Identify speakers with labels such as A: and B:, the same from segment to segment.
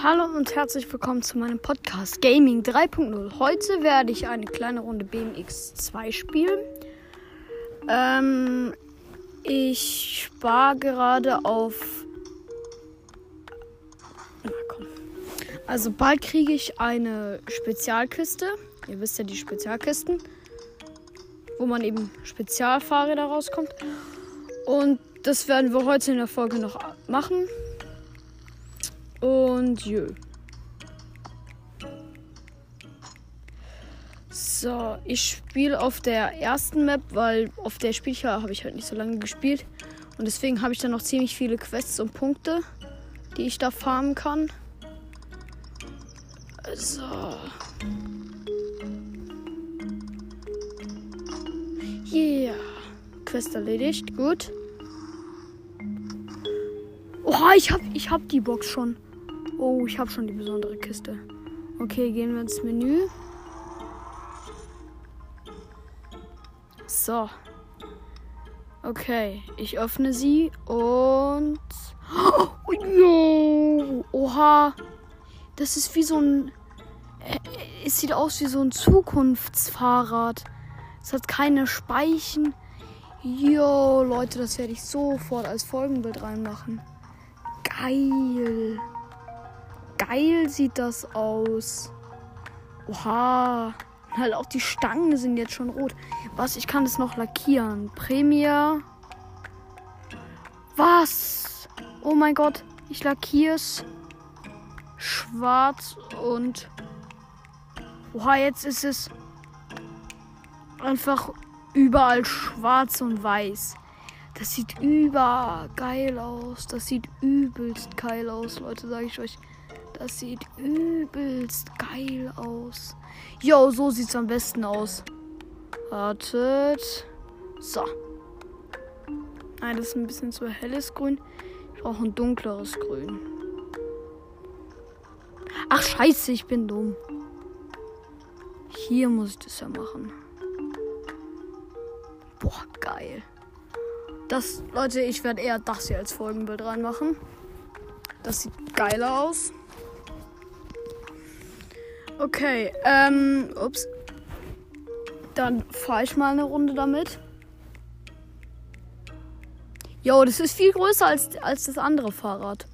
A: Hallo und herzlich willkommen zu meinem Podcast Gaming 3.0. Heute werde ich eine kleine Runde BMX 2 spielen. Ähm, ich spare gerade auf. Na komm. Also bald kriege ich eine Spezialkiste. Ihr wisst ja die Spezialkisten, wo man eben Spezialfahrräder rauskommt. Und das werden wir heute in der Folge noch machen. Und jö. So, ich spiele auf der ersten Map, weil auf der spiele habe ich halt nicht so lange gespielt. Und deswegen habe ich dann noch ziemlich viele Quests und Punkte, die ich da farmen kann. So. Yeah. Quest erledigt. Gut. Oha, ich hab, ich hab die Box schon. Oh, ich habe schon die besondere Kiste. Okay, gehen wir ins Menü. So. Okay, ich öffne sie und. Oh, yo! Oha! Das ist wie so ein. Äh, es sieht aus wie so ein Zukunftsfahrrad. Es hat keine Speichen. Jo, Leute, das werde ich sofort als Folgenbild reinmachen. Geil geil sieht das aus. Oha. Halt auch die Stangen sind jetzt schon rot. Was? Ich kann es noch lackieren. Premier. Was? Oh mein Gott. Ich lackiere es. Schwarz und. Oha, jetzt ist es einfach überall schwarz und weiß. Das sieht über geil aus. Das sieht übelst geil aus, Leute, sage ich euch. Das sieht übelst geil aus. Jo, so sieht's am besten aus. Wartet. So. Nein, das ist ein bisschen zu helles Grün. Ich brauche ein dunkleres Grün. Ach, scheiße, ich bin dumm. Hier muss ich das ja machen. Boah, geil. Das, Leute, ich werde eher das hier als Folgenbild reinmachen. Das sieht geiler aus. Okay, ähm, ups. Dann fahre ich mal eine Runde damit. Jo, das ist viel größer als, als das andere Fahrrad.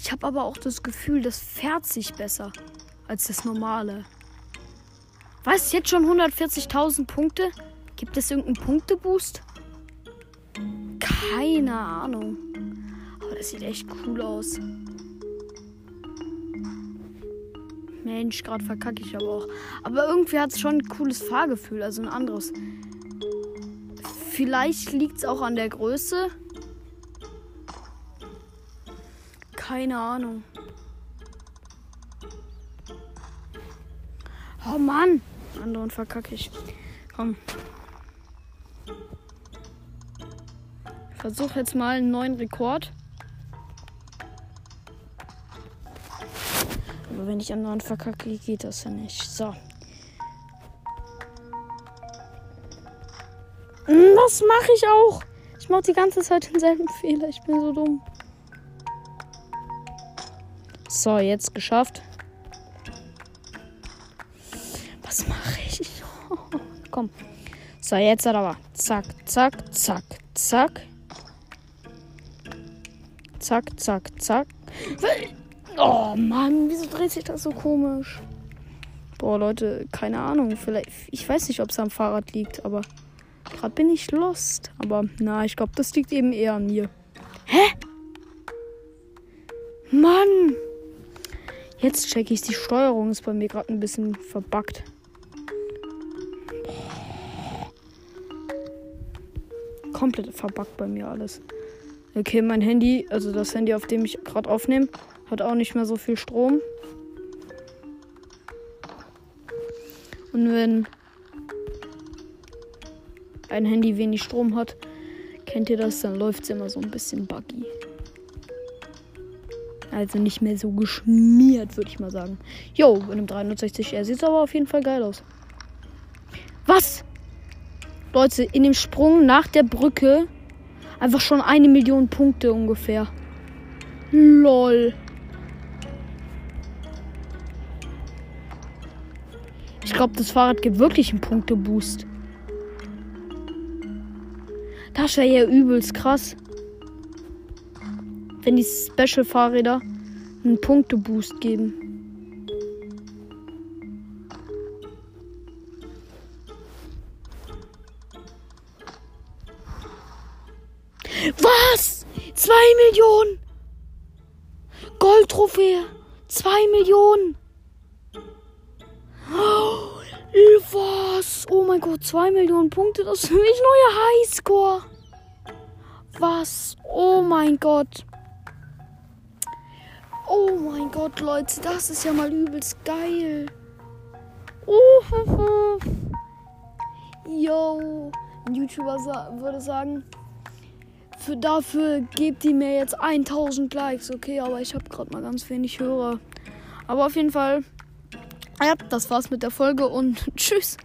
A: Ich habe aber auch das Gefühl, das fährt sich besser als das normale. Was? Jetzt schon 140.000 Punkte? Gibt es irgendeinen Punkteboost? Keine Ahnung. Aber das sieht echt cool aus. Mensch, gerade verkacke ich aber auch. Aber irgendwie hat es schon ein cooles Fahrgefühl, also ein anderes. Vielleicht liegt es auch an der Größe. Keine Ahnung. Oh Mann! Anderen verkacke ich. Komm. Ich versuche jetzt mal einen neuen Rekord. Aber wenn ich anderen verkacke, geht das ja nicht. So. Hm, das mache ich auch. Ich mache die ganze Zeit denselben Fehler. Ich bin so dumm. So, jetzt geschafft. Was mache ich? Komm. So, jetzt aber. Zack, zack, zack, zack. Zack, zack, zack. Oh Mann, wieso dreht sich das so komisch? Boah, Leute, keine Ahnung. Vielleicht, ich weiß nicht, ob es am Fahrrad liegt, aber gerade bin ich lost. Aber na, ich glaube, das liegt eben eher an mir. Hä? Mann! Jetzt checke ich, die Steuerung ist bei mir gerade ein bisschen verbuggt. Komplett verbuggt bei mir alles. Okay, mein Handy, also das Handy, auf dem ich gerade aufnehme, hat auch nicht mehr so viel Strom. Und wenn ein Handy wenig Strom hat, kennt ihr das, dann läuft es immer so ein bisschen buggy. Also nicht mehr so geschmiert, würde ich mal sagen. Jo, in einem 360R sieht es aber auf jeden Fall geil aus. Was? Leute, in dem Sprung nach der Brücke einfach schon eine Million Punkte ungefähr. Lol. Ich glaube, das Fahrrad gibt wirklich einen Punkteboost. Das wäre ja übelst krass. Wenn die Special-Fahrräder einen Punkteboost geben. Was? Zwei Millionen! Goldtrophäe! Zwei Millionen! Oh mein Gott, zwei Millionen Punkte, das ist für mich neuer Highscore. Was? Oh mein Gott. Oh mein Gott, Leute, das ist ja mal übelst geil. Oh, Yo, ein YouTuber sa würde sagen, für dafür gebt ihr mir jetzt 1000 Likes, okay? Aber ich habe gerade mal ganz wenig Hörer. Aber auf jeden Fall, ja, das war's mit der Folge und tschüss.